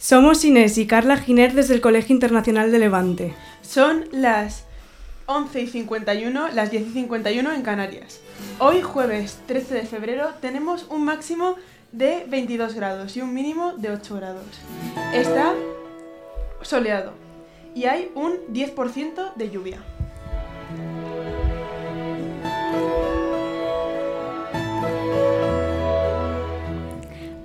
Somos Inés y Carla Giner desde el Colegio Internacional de Levante. Son las 11 y 51, las 10 y 51 en Canarias. Hoy, jueves 13 de febrero, tenemos un máximo de 22 grados y un mínimo de 8 grados. Está soleado y hay un 10% de lluvia.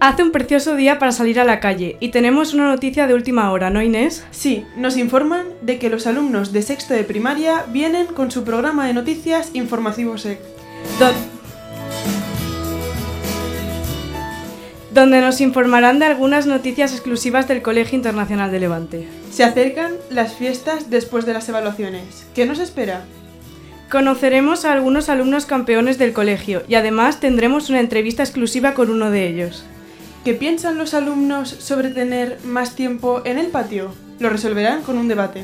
Hace un precioso día para salir a la calle y tenemos una noticia de última hora, ¿no Inés? Sí, nos informan de que los alumnos de sexto de primaria vienen con su programa de noticias informativo SEC. Do- donde nos informarán de algunas noticias exclusivas del Colegio Internacional de Levante. Se acercan las fiestas después de las evaluaciones. ¿Qué nos espera? Conoceremos a algunos alumnos campeones del colegio y además tendremos una entrevista exclusiva con uno de ellos. ¿Qué piensan los alumnos sobre tener más tiempo en el patio? Lo resolverán con un debate.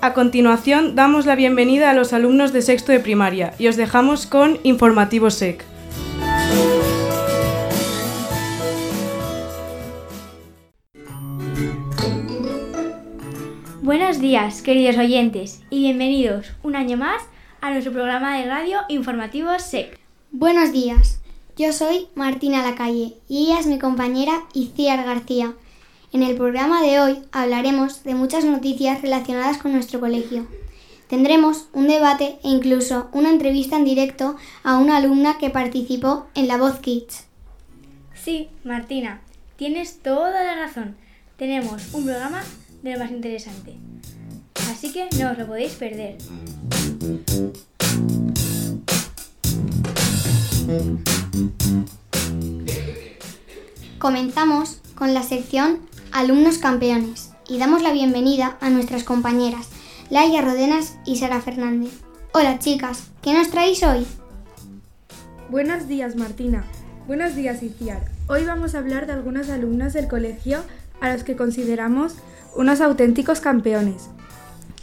A continuación, damos la bienvenida a los alumnos de sexto de primaria y os dejamos con Informativo SEC. Buenos días, queridos oyentes, y bienvenidos un año más a nuestro programa de radio informativo SEC. Buenos días, yo soy Martina Lacalle y ella es mi compañera Iciar García. En el programa de hoy hablaremos de muchas noticias relacionadas con nuestro colegio. Tendremos un debate e incluso una entrevista en directo a una alumna que participó en La Voz Kids. Sí, Martina, tienes toda la razón. Tenemos un programa de lo más interesante. Así que no os lo podéis perder. Comenzamos con la sección Alumnos Campeones y damos la bienvenida a nuestras compañeras Laia Rodenas y Sara Fernández. Hola chicas, ¿qué nos traéis hoy? Buenos días, Martina. Buenos días, Iciar. Hoy vamos a hablar de algunos alumnos del colegio a los que consideramos unos auténticos campeones,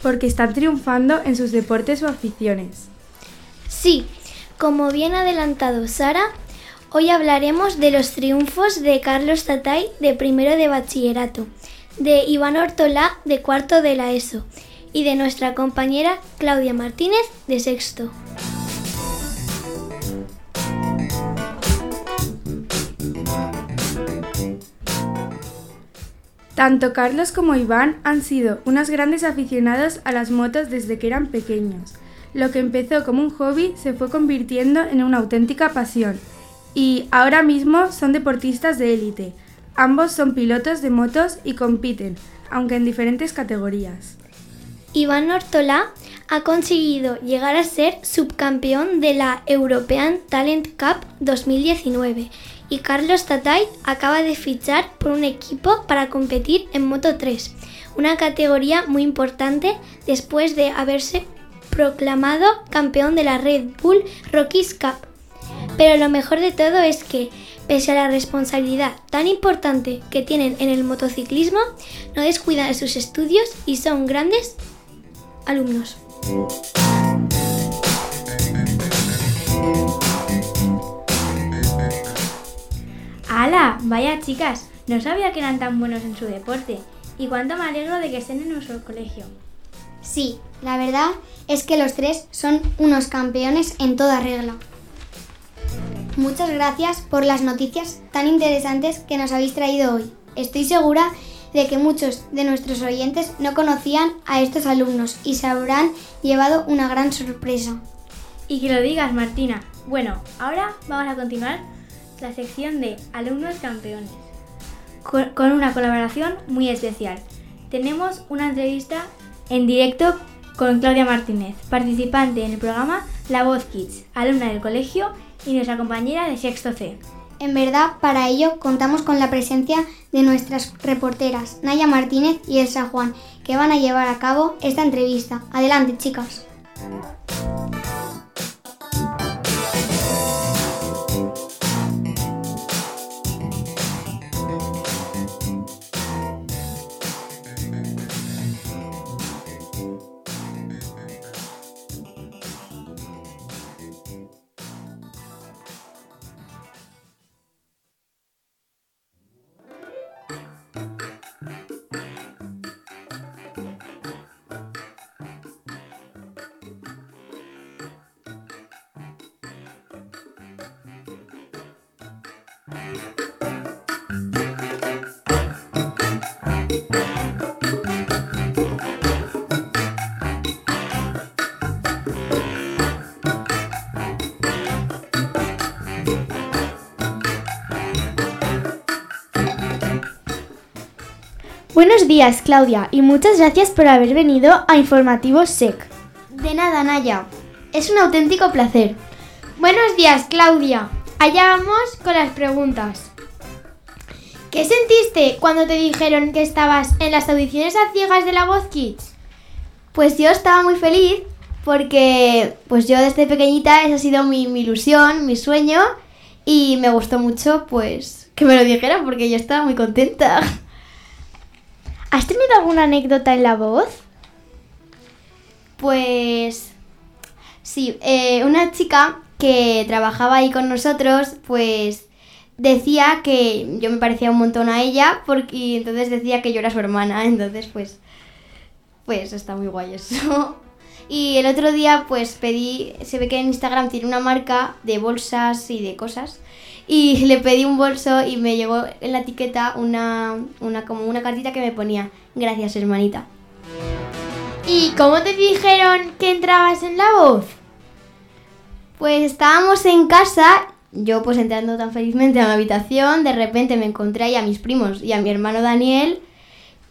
porque están triunfando en sus deportes o aficiones. Sí, como bien adelantado Sara, hoy hablaremos de los triunfos de Carlos Tatay de primero de bachillerato, de Iván Ortolá de cuarto de la ESO y de nuestra compañera Claudia Martínez de sexto. Tanto Carlos como Iván han sido unos grandes aficionados a las motos desde que eran pequeños. Lo que empezó como un hobby se fue convirtiendo en una auténtica pasión y ahora mismo son deportistas de élite. Ambos son pilotos de motos y compiten, aunque en diferentes categorías. Iván Ortolá ha conseguido llegar a ser subcampeón de la European Talent Cup 2019 y Carlos Tatay acaba de fichar por un equipo para competir en Moto 3, una categoría muy importante después de haberse proclamado campeón de la Red Bull Rockies Cup. Pero lo mejor de todo es que, pese a la responsabilidad tan importante que tienen en el motociclismo, no descuidan sus estudios y son grandes alumnos. ¡Hala! Vaya chicas, no sabía que eran tan buenos en su deporte. Y cuánto me alegro de que estén en nuestro colegio. Sí, la verdad es que los tres son unos campeones en toda regla. Muchas gracias por las noticias tan interesantes que nos habéis traído hoy. Estoy segura de que muchos de nuestros oyentes no conocían a estos alumnos y se habrán llevado una gran sorpresa. Y que lo digas, Martina. Bueno, ahora vamos a continuar la sección de alumnos campeones con una colaboración muy especial. Tenemos una entrevista en directo con Claudia Martínez, participante en el programa La Voz Kids, alumna del colegio y nuestra compañera de sexto C. En verdad, para ello contamos con la presencia de nuestras reporteras Naya Martínez y Elsa Juan, que van a llevar a cabo esta entrevista. Adelante, chicas. Buenos días, Claudia, y muchas gracias por haber venido a Informativo SEC. De nada, Naya. Es un auténtico placer. Buenos días, Claudia. Allá vamos con las preguntas. ¿Qué sentiste cuando te dijeron que estabas en las audiciones a ciegas de la Voz Kids? Pues yo estaba muy feliz porque pues yo desde pequeñita esa ha sido mi, mi ilusión, mi sueño y me gustó mucho pues que me lo dijeran porque yo estaba muy contenta. ¿Has tenido alguna anécdota en la voz? Pues sí, eh, una chica que trabajaba ahí con nosotros, pues decía que yo me parecía un montón a ella, porque entonces decía que yo era su hermana, entonces pues, pues está muy guay eso. Y el otro día pues pedí, se ve que en Instagram tiene una marca de bolsas y de cosas, y le pedí un bolso y me llegó en la etiqueta una, una como una cartita que me ponía, gracias hermanita. ¿Y cómo te dijeron que entrabas en la voz? Pues estábamos en casa, yo pues entrando tan felizmente a mi habitación, de repente me encontré ahí a mis primos y a mi hermano Daniel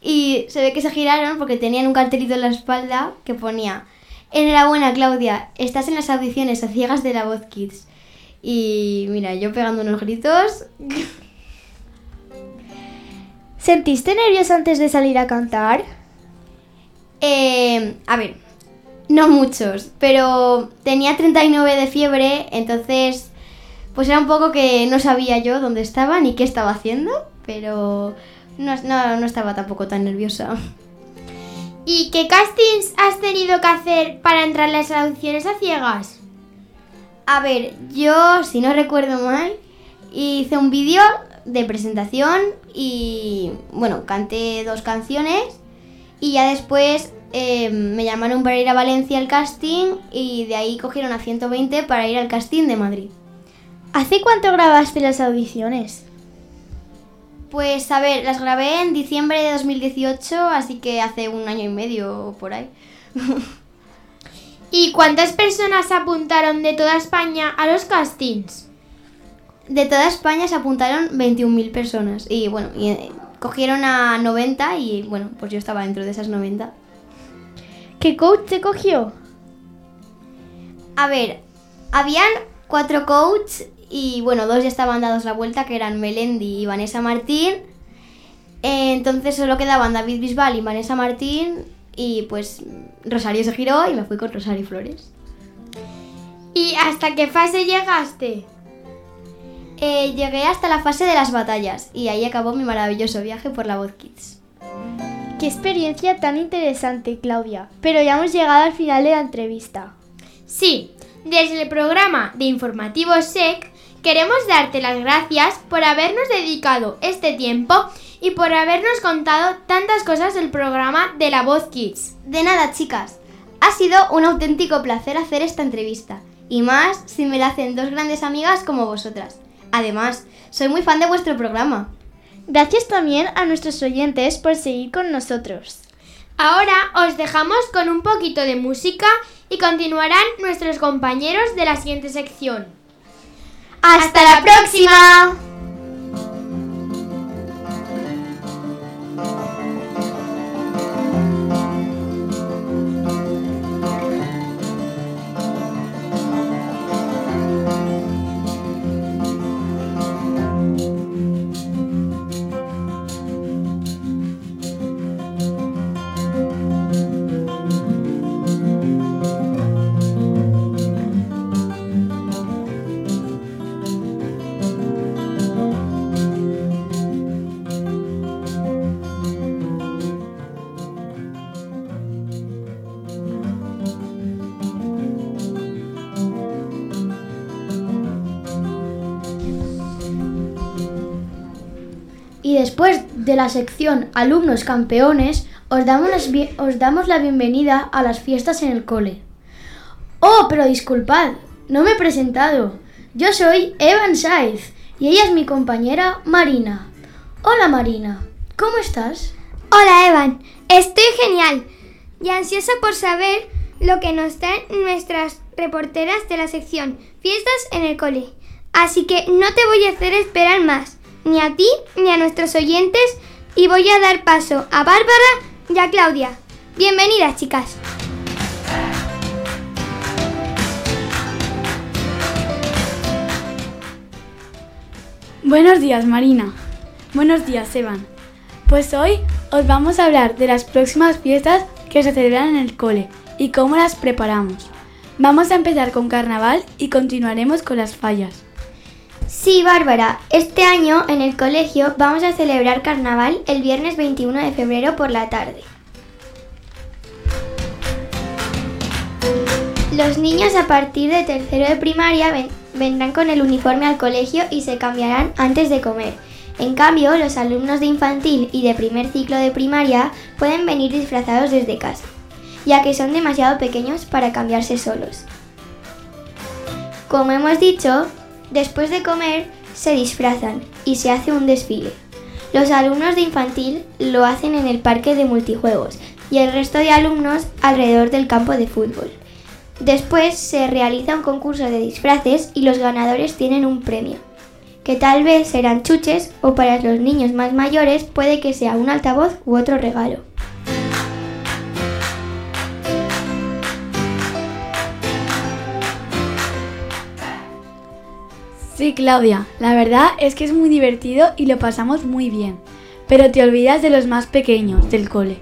y se ve que se giraron porque tenían un cartelito en la espalda que ponía Enhorabuena Claudia, estás en las audiciones a ciegas de la voz Kids. Y mira, yo pegando unos gritos. ¿Sentiste nervios antes de salir a cantar? Eh, a ver, no muchos, pero tenía 39 de fiebre, entonces pues era un poco que no sabía yo dónde estaba ni qué estaba haciendo, pero no, no, no estaba tampoco tan nerviosa. ¿Y qué castings has tenido que hacer para entrar en las audiciones a ciegas? A ver, yo, si no recuerdo mal, hice un vídeo de presentación y, bueno, canté dos canciones y ya después eh, me llamaron para ir a Valencia al casting y de ahí cogieron a 120 para ir al casting de Madrid. ¿Hace cuánto grabaste las audiciones? Pues a ver, las grabé en diciembre de 2018, así que hace un año y medio o por ahí. ¿Y cuántas personas se apuntaron de toda España a los castings? De toda España se apuntaron 21.000 personas y bueno, y, eh, cogieron a 90 y bueno, pues yo estaba dentro de esas 90. ¿Qué coach te cogió? A ver, habían cuatro coaches y bueno, dos ya estaban dados la vuelta, que eran Melendi y Vanessa Martín. Eh, entonces solo quedaban David Bisbal y Vanessa Martín y pues Rosario se giró y me fui con Rosario Flores. ¿Y hasta qué fase llegaste? Eh, llegué hasta la fase de las batallas y ahí acabó mi maravilloso viaje por la Voz Kids. Qué experiencia tan interesante, Claudia. Pero ya hemos llegado al final de la entrevista. Sí, desde el programa de Informativo SEC queremos darte las gracias por habernos dedicado este tiempo y por habernos contado tantas cosas del programa de La Voz Kids. De nada, chicas. Ha sido un auténtico placer hacer esta entrevista. Y más si me la hacen dos grandes amigas como vosotras. Además, soy muy fan de vuestro programa. Gracias también a nuestros oyentes por seguir con nosotros. Ahora os dejamos con un poquito de música y continuarán nuestros compañeros de la siguiente sección. ¡Hasta, la próxima! La sección Alumnos Campeones, os damos la bienvenida a las fiestas en el cole. Oh, pero disculpad, no me he presentado. Yo soy Evan Saiz y ella es mi compañera Marina. Hola Marina, ¿cómo estás? Hola Evan, estoy genial y ansiosa por saber lo que nos traen nuestras reporteras de la sección Fiestas en el Cole. Así que no te voy a hacer esperar más, ni a ti ni a nuestros oyentes y voy a dar paso a Bárbara y a Claudia. Bienvenidas, chicas. Buenos días, Marina. Buenos días, Evan. Pues hoy os vamos a hablar de las próximas fiestas que se celebran en el cole y cómo las preparamos. Vamos a empezar con carnaval y continuaremos con las fallas. Sí, Bárbara, este año en el colegio vamos a celebrar carnaval el viernes 21 de febrero por la tarde. Los niños a partir de tercero de primaria ven- vendrán con el uniforme al colegio y se cambiarán antes de comer. En cambio, los alumnos de infantil y de primer ciclo de primaria pueden venir disfrazados desde casa, ya que son demasiado pequeños para cambiarse solos. Como hemos dicho, después de comer se disfrazan y se hace un desfile. Los alumnos de infantil lo hacen en el parque de multijuegos y el resto de alumnos alrededor del campo de fútbol. Después se realiza un concurso de disfraces y los ganadores tienen un premio, que tal vez serán chuches o para los niños más mayores puede que sea un altavoz u otro regalo. Sí, Claudia, la verdad es que es muy divertido y lo pasamos muy bien. Pero te olvidas de los más pequeños del cole.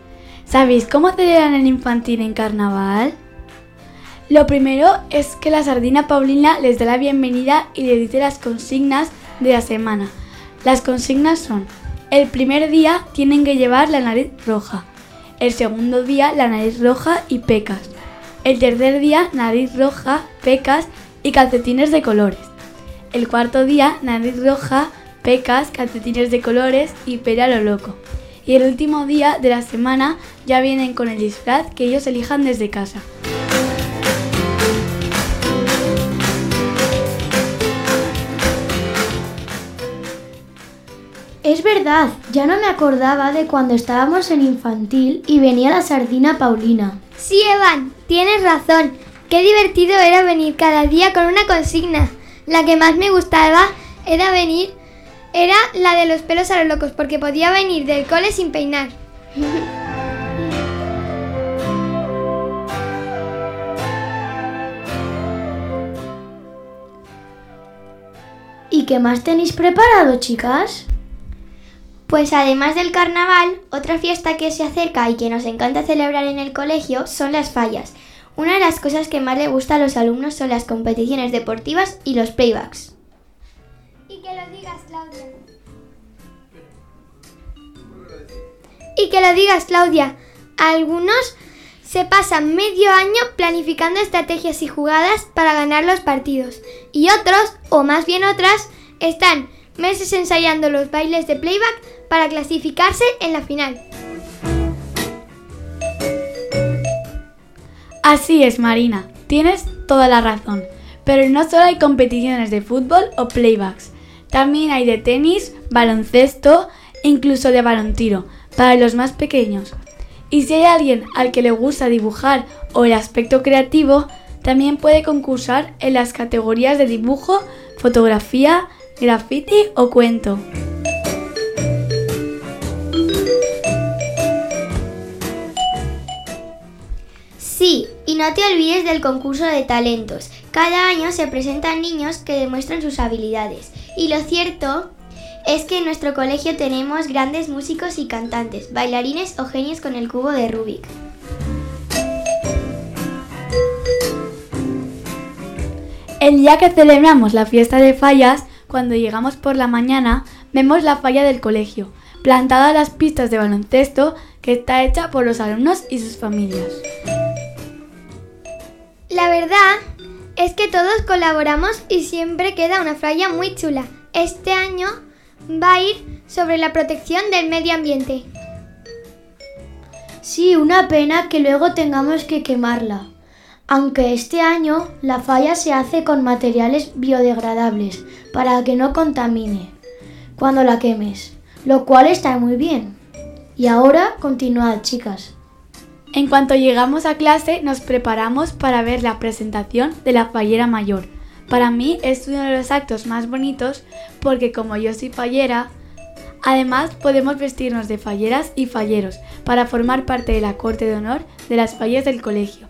¿Sabéis cómo celebran el infantil en carnaval? Lo primero es que la sardina Paulina les da la bienvenida y le dice las consignas de la semana. Las consignas son, el primer día tienen que llevar la nariz roja, el segundo día la nariz roja y pecas, el tercer día nariz roja, pecas y calcetines de colores. El cuarto día, nariz roja, pecas, calcetines de colores y pera lo loco. Y el último día de la semana ya vienen con el disfraz que ellos elijan desde casa. Es verdad, ya no me acordaba de cuando estábamos en infantil y venía la sardina Paulina. Sí, Evan, tienes razón. Qué divertido era venir cada día con una consigna. La que más me gustaba era venir, era la de los pelos a los locos, porque podía venir del cole sin peinar. ¿Y qué más tenéis preparado, chicas? Pues además del carnaval, otra fiesta que se acerca y que nos encanta celebrar en el colegio son las fallas. Una de las cosas que más le gusta a los alumnos son las competiciones deportivas y los playbacks. Y que lo digas, Claudia. Y que lo digas, Claudia. Algunos se pasan medio año planificando estrategias y jugadas para ganar los partidos. Y otros, o más bien otras, están meses ensayando los bailes de playback para clasificarse en la final. Así es, Marina, tienes toda la razón. Pero no solo hay competiciones de fútbol o playbacks, también hay de tenis, baloncesto e incluso de balontiro, para los más pequeños. Y si hay alguien al que le gusta dibujar o el aspecto creativo, también puede concursar en las categorías de dibujo, fotografía, graffiti o cuento. Sí, y no te olvides del concurso de talentos. Cada año se presentan niños que demuestran sus habilidades. Y lo cierto es que en nuestro colegio tenemos grandes músicos y cantantes, bailarines o genios con el cubo de Rubik. El día que celebramos la fiesta de fallas, cuando llegamos por la mañana, vemos la falla del colegio, plantada a las pistas de baloncesto que está hecha por los alumnos y sus familias. La verdad es que todos colaboramos y siempre queda una falla muy chula. Este año va a ir sobre la protección del medio ambiente. Sí, una pena que luego tengamos que quemarla. Aunque este año la falla se hace con materiales biodegradables para que no contamine cuando la quemes, lo cual está muy bien. Y ahora continuad, chicas. En cuanto llegamos a clase, nos preparamos para ver la presentación de la fallera mayor. Para mí es uno de los actos más bonitos porque como yo soy fallera, Además, podemos vestirnos de falleras y falleros para formar parte de la corte de honor de las fallas del colegio.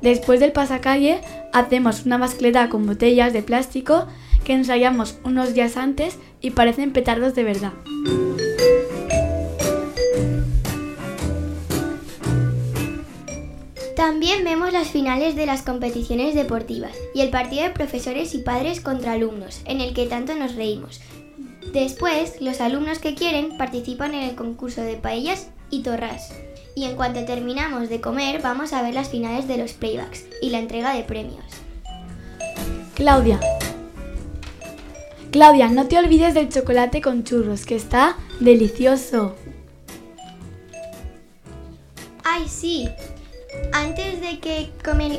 Después del pasacalle, hacemos una mascleta con botellas de plástico que ensayamos unos días antes y parecen petardos de verdad. También vemos las finales de las competiciones deportivas y el partido de profesores y padres contra alumnos, en el que tanto nos reímos. Después, los alumnos que quieren participan en el concurso de paellas y torras. Y en cuanto terminamos de comer, vamos a ver las finales de los playbacks y la entrega de premios. Claudia. Claudia, no te olvides del chocolate con churros, que está delicioso. ¡Ay, sí! Antes de que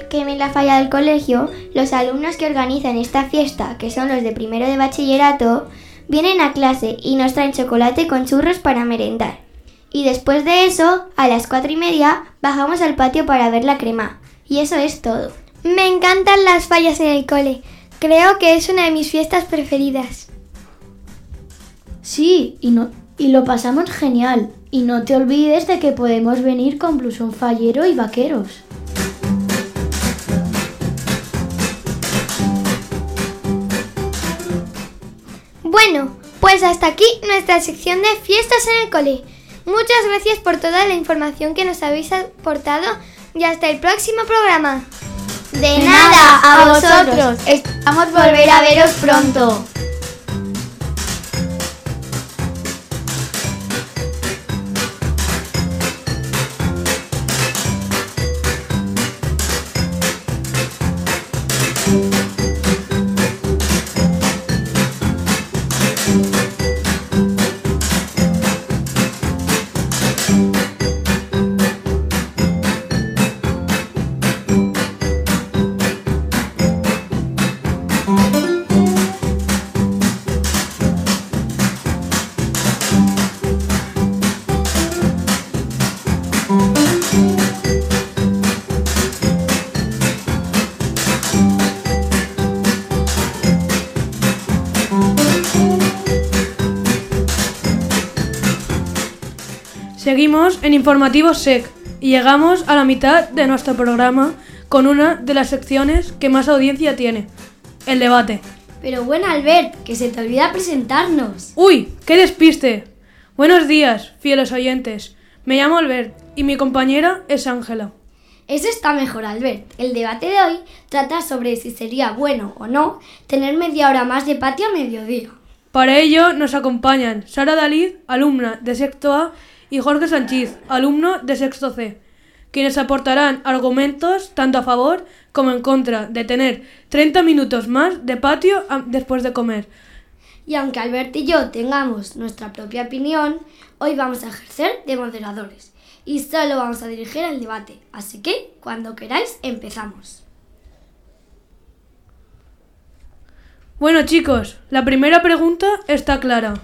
quemen la falla del colegio, los alumnos que organizan esta fiesta, que son los de primero de bachillerato, vienen a clase y nos traen chocolate con churros para merendar. Y después de eso, a las cuatro y media, bajamos al patio para ver la crema. Y eso es todo. Me encantan las fallas en el cole. Creo que es una de mis fiestas preferidas. Sí, y, no, y lo pasamos genial. Y no te olvides de que podemos venir con blusón fallero y vaqueros. Bueno, pues hasta aquí nuestra sección de fiestas en el cole. Muchas gracias por toda la información que nos habéis aportado y hasta el próximo programa. De nada, a vosotros. Esperamos volver a veros pronto. Seguimos en Informativo SEC y llegamos a la mitad de nuestro programa con una de las secciones que más audiencia tiene, el debate. Pero bueno, Albert, que se te olvida presentarnos. ¡Uy! ¡Qué despiste! Buenos días, fieles oyentes. Me llamo Albert y mi compañera es Ángela. Eso está mejor, Albert. El debate de hoy trata sobre si sería bueno o no tener media hora más de patio a mediodía. Para ello nos acompañan Sara Dalid, alumna de sexto A, y Jorge Sánchez, alumno de sexto C, quienes aportarán argumentos tanto a favor como en contra de tener 30 minutos más de patio después de comer. Y aunque Albert y yo tengamos nuestra propia opinión, hoy vamos a ejercer de moderadores y solo vamos a dirigir el debate. Así que, cuando queráis, empezamos. Bueno chicos, la primera pregunta está clara.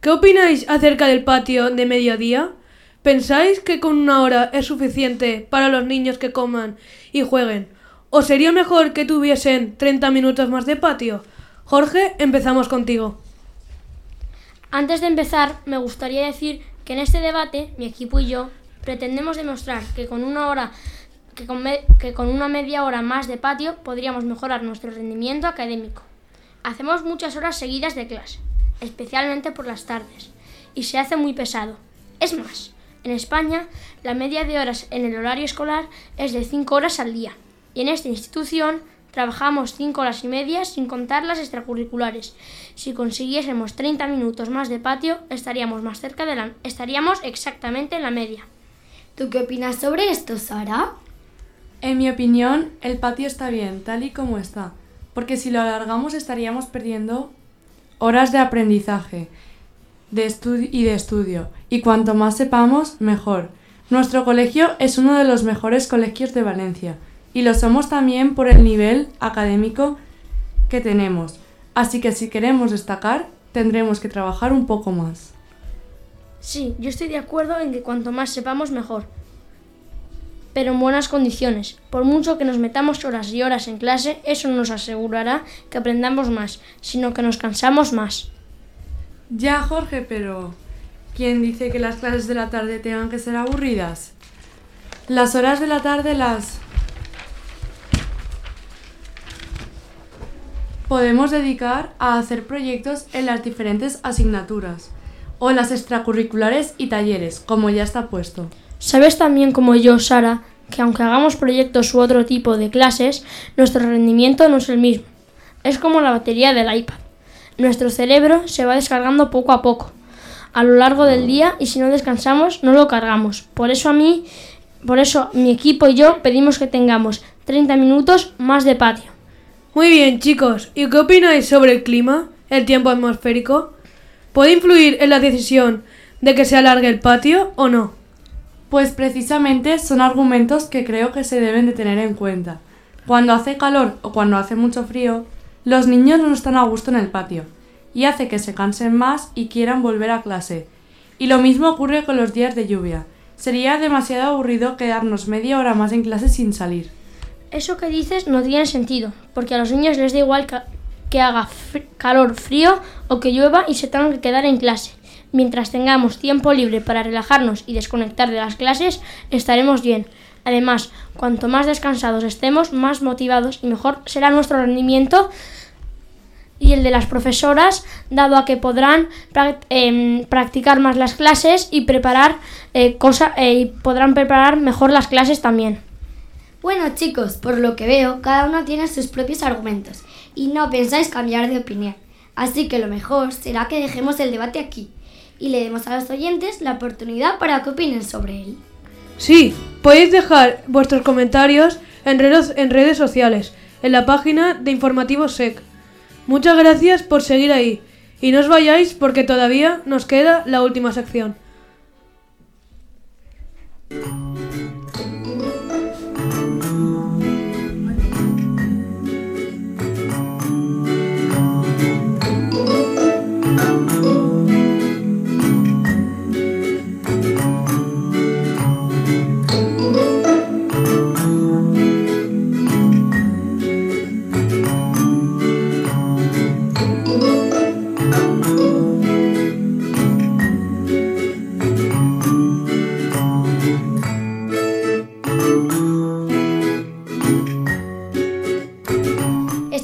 ¿Qué opináis acerca del patio de mediodía? ¿Pensáis que con una hora es suficiente para los niños que coman y jueguen? ¿O sería mejor que tuviesen 30 minutos más de patio? Jorge, empezamos contigo. Antes de empezar, me gustaría decir que en este debate, mi equipo y yo pretendemos demostrar que con una hora que con, que con una media hora más de patio podríamos mejorar nuestro rendimiento académico. Hacemos muchas horas seguidas de clase especialmente por las tardes, y se hace muy pesado. Es más, en España la media de horas en el horario escolar es de 5 horas al día, y en esta institución trabajamos 5 horas y media sin contar las extracurriculares. Si consiguiésemos 30 minutos más de patio, estaríamos más cerca de la estaríamos exactamente en la media. ¿Tú qué opinas sobre esto, Sara? En mi opinión, el patio está bien, tal y como está, porque si lo alargamos estaríamos perdiendo horas de aprendizaje de y de estudio, y cuanto más sepamos, mejor. Nuestro colegio es uno de los mejores colegios de Valencia, y lo somos también por el nivel académico que tenemos. Así que si queremos destacar, tendremos que trabajar un poco más. Sí, yo estoy de acuerdo en que cuanto más sepamos, mejor. Pero en buenas condiciones. Por mucho que nos metamos horas y horas en clase, eso no nos asegurará que aprendamos más, sino que nos cansamos más. Ya, Jorge, pero ¿Quién dice que las clases de la tarde tengan que ser aburridas? Las horas de la tarde las podemos dedicar a hacer proyectos en las diferentes asignaturas o las extracurriculares y talleres, como ya está puesto. Sabes también como yo, Sara, que aunque hagamos proyectos u otro tipo de clases, nuestro rendimiento no es el mismo. Es como la batería del iPad. Nuestro cerebro se va descargando poco a poco, a lo largo del día y si no descansamos no lo cargamos. Por eso a mí, por eso mi equipo y yo pedimos que tengamos 30 minutos más de patio. Muy bien, chicos. ¿Y qué opináis sobre el clima, el tiempo atmosférico? ¿Puede influir en la decisión de que se alargue el patio o no? Pues precisamente son argumentos que creo que se deben de tener en cuenta. Cuando hace calor o cuando hace mucho frío, los niños no están a gusto en el patio y hace que se cansen más y quieran volver a clase. Y lo mismo ocurre con los días de lluvia. Sería demasiado aburrido quedarnos media hora más en clase sin salir. Eso que dices no tiene sentido, porque a los niños les da igual que, haga calor, frío o que llueva y se tengan que quedar en clase. Mientras tengamos tiempo libre para relajarnos y desconectar de las clases, estaremos bien. Además, cuanto más descansados estemos, más motivados y mejor será nuestro rendimiento y el de las profesoras, dado a que podrán em, practicar más las clases y preparar eh, eh, y podrán preparar mejor las clases también. Bueno chicos, por lo que veo, cada uno tiene sus propios argumentos y no pensáis cambiar de opinión. Así que lo mejor será que dejemos el debate aquí y le demos a los oyentes la oportunidad para que opinen sobre él. Sí, podéis dejar vuestros comentarios en redes, sociales, en la página de Informativo SEC. Muchas gracias por seguir ahí y no os vayáis porque todavía nos queda la última sección.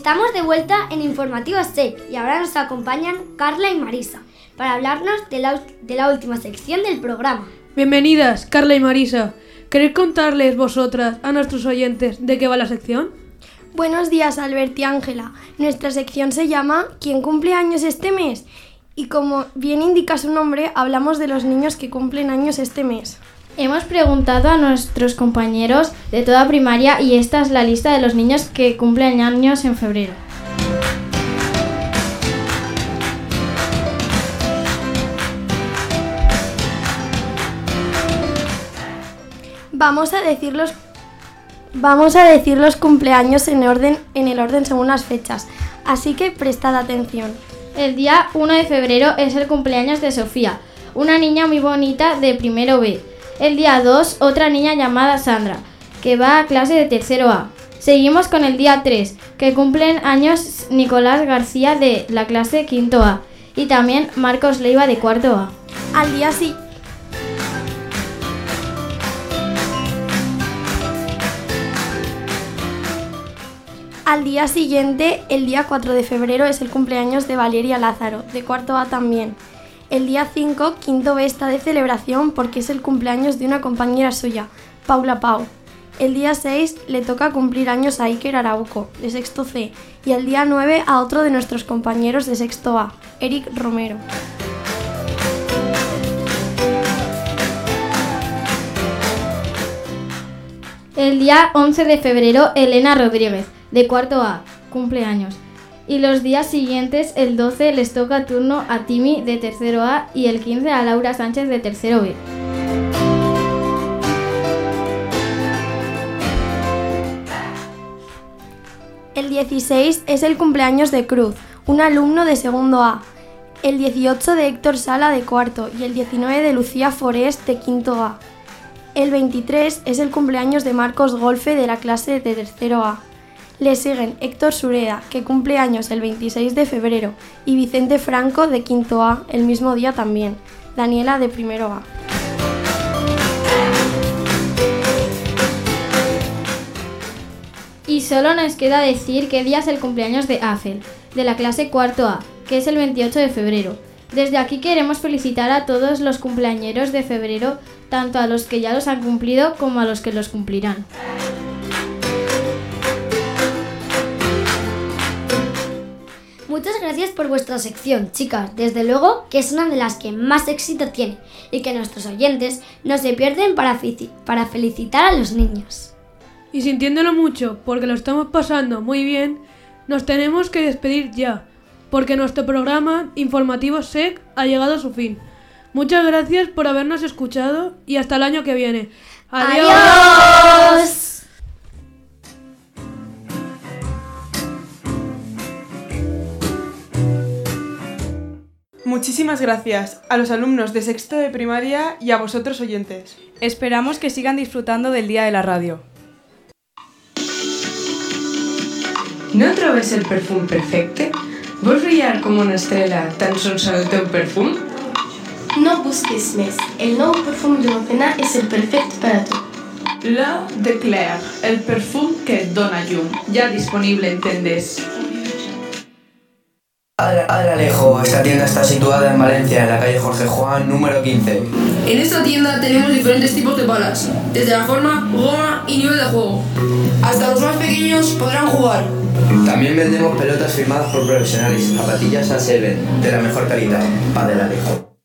Estamos de vuelta en Informativo SEC y ahora nos acompañan Carla y Marisa para hablarnos de la, de la última sección del programa. Bienvenidas, Carla y Marisa. ¿Queréis contarles vosotras a nuestros oyentes de qué va la sección? Buenos días, Albert y Ángela. Nuestra sección se llama ¿Quién cumple años este mes? Y como bien indica su nombre, hablamos de los niños que cumplen años este mes. Hemos preguntado a nuestros compañeros de toda primaria y esta es la lista de los niños que cumplen años en febrero. Vamos a decir los, vamos a decir los cumpleaños en, orden, en el orden según las fechas, así que prestad atención. El día 1 de febrero es el cumpleaños de Sofía, una niña muy bonita de primero B. El día 2, otra niña llamada Sandra, que va a clase de tercero A. Seguimos con el día 3, que cumplen años Nicolás García de la clase quinto A y también Marcos Leiva de cuarto A. Al día sí. Al día siguiente, el día 4 de febrero, es el cumpleaños de Valeria Lázaro, de cuarto A también. El día 5, quinto B está de celebración porque es el cumpleaños de una compañera suya, Paula Pau. El día 6 le toca cumplir años a Iker Arauco, de sexto C, y el día 9 a otro de nuestros compañeros de sexto A, Eric Romero. El día 11 de febrero, Elena Rodríguez, de cuarto A, cumpleaños. Y los días siguientes, el 12, les toca turno a Timi de tercero A y el 15 a Laura Sánchez de tercero B. El 16 es el cumpleaños de Cruz, un alumno de segundo A. El 18 de Héctor Sala de cuarto y el 19 de Lucía Forest de quinto A. El 23 es el cumpleaños de Marcos Golfe de la clase de tercero A. Le siguen Héctor Sureda, que cumple años el 26 de febrero, y Vicente Franco de quinto A el mismo día también. Daniela de primero A. Y solo nos queda decir qué día es el cumpleaños de Afel, de la clase cuarto A, que es el 28 de febrero. Desde aquí queremos felicitar a todos los cumpleañeros de febrero, tanto a los que ya los han cumplido como a los que los cumplirán. Gracias por vuestra sección, chicas. Desde luego que es una de las que más éxito tiene y que nuestros oyentes no se pierden para, para felicitar a los niños. Y sintiéndolo mucho, porque lo estamos pasando muy bien, nos tenemos que despedir ya, porque nuestro programa informativo SEC ha llegado a su fin. Muchas gracias por habernos escuchado y hasta el año que viene. ¡Adiós! Muchísimas gracias a los alumnos de sexto de primaria y a vosotros oyentes. Esperamos que sigan disfrutando del Día de la Radio. No trobes el perfum perfecte? Vols brillar com una estrella tan sols el teu perfum? No busques més. El nou perfum de l'Opena és el perfecte per a tu. La de Claire, el perfum que et dona llum. Ja disponible en tendes. Alejo, esta tienda está situada en Valencia, en la calle Jorge Juan, número 15. En esta tienda tenemos diferentes tipos de palas, desde la forma, goma y nivel de juego. Hasta los más pequeños podrán jugar. También vendemos pelotas firmadas por profesionales, zapatillas a 7 de la mejor calidad. Padel Alejo.